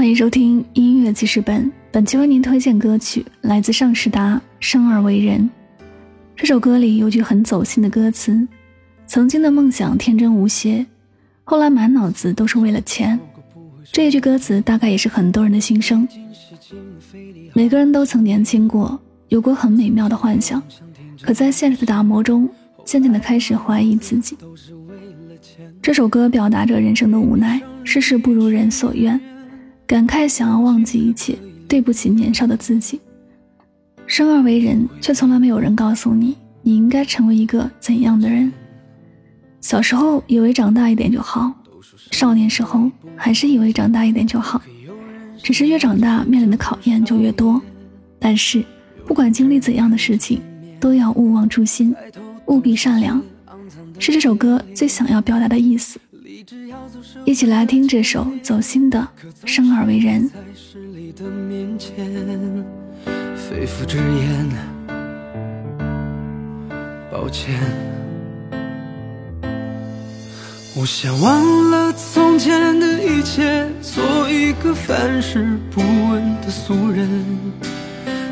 欢迎收听音乐记事本。本期为您推荐歌曲来自尚士达《生而为人》。这首歌里有句很走心的歌词：“曾经的梦想天真无邪，后来满脑子都是为了钱。”这一句歌词大概也是很多人的心声。每个人都曾年轻过，有过很美妙的幻想，可在现实的打磨中，渐渐的开始怀疑自己。这首歌表达着人生的无奈，世事不如人所愿。感慨想要忘记一切，对不起年少的自己。生而为人，却从来没有人告诉你，你应该成为一个怎样的人。小时候以为长大一点就好，少年时候还是以为长大一点就好，只是越长大面临的考验就越多。但是不管经历怎样的事情，都要勿忘初心，务必善良，是这首歌最想要表达的意思。一起来听这首走心的《生而为人》。肺腑之言，抱歉。我想忘了从前的一切，做一个凡事不问的俗人。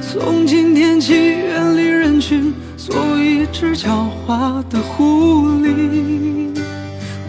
从今天起，远离人群，做一只狡猾的狐狸。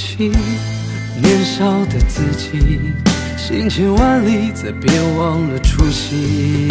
起，年少的自己，行千万里，再别忘了初心。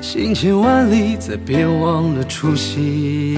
行千万里，再别忘了初心。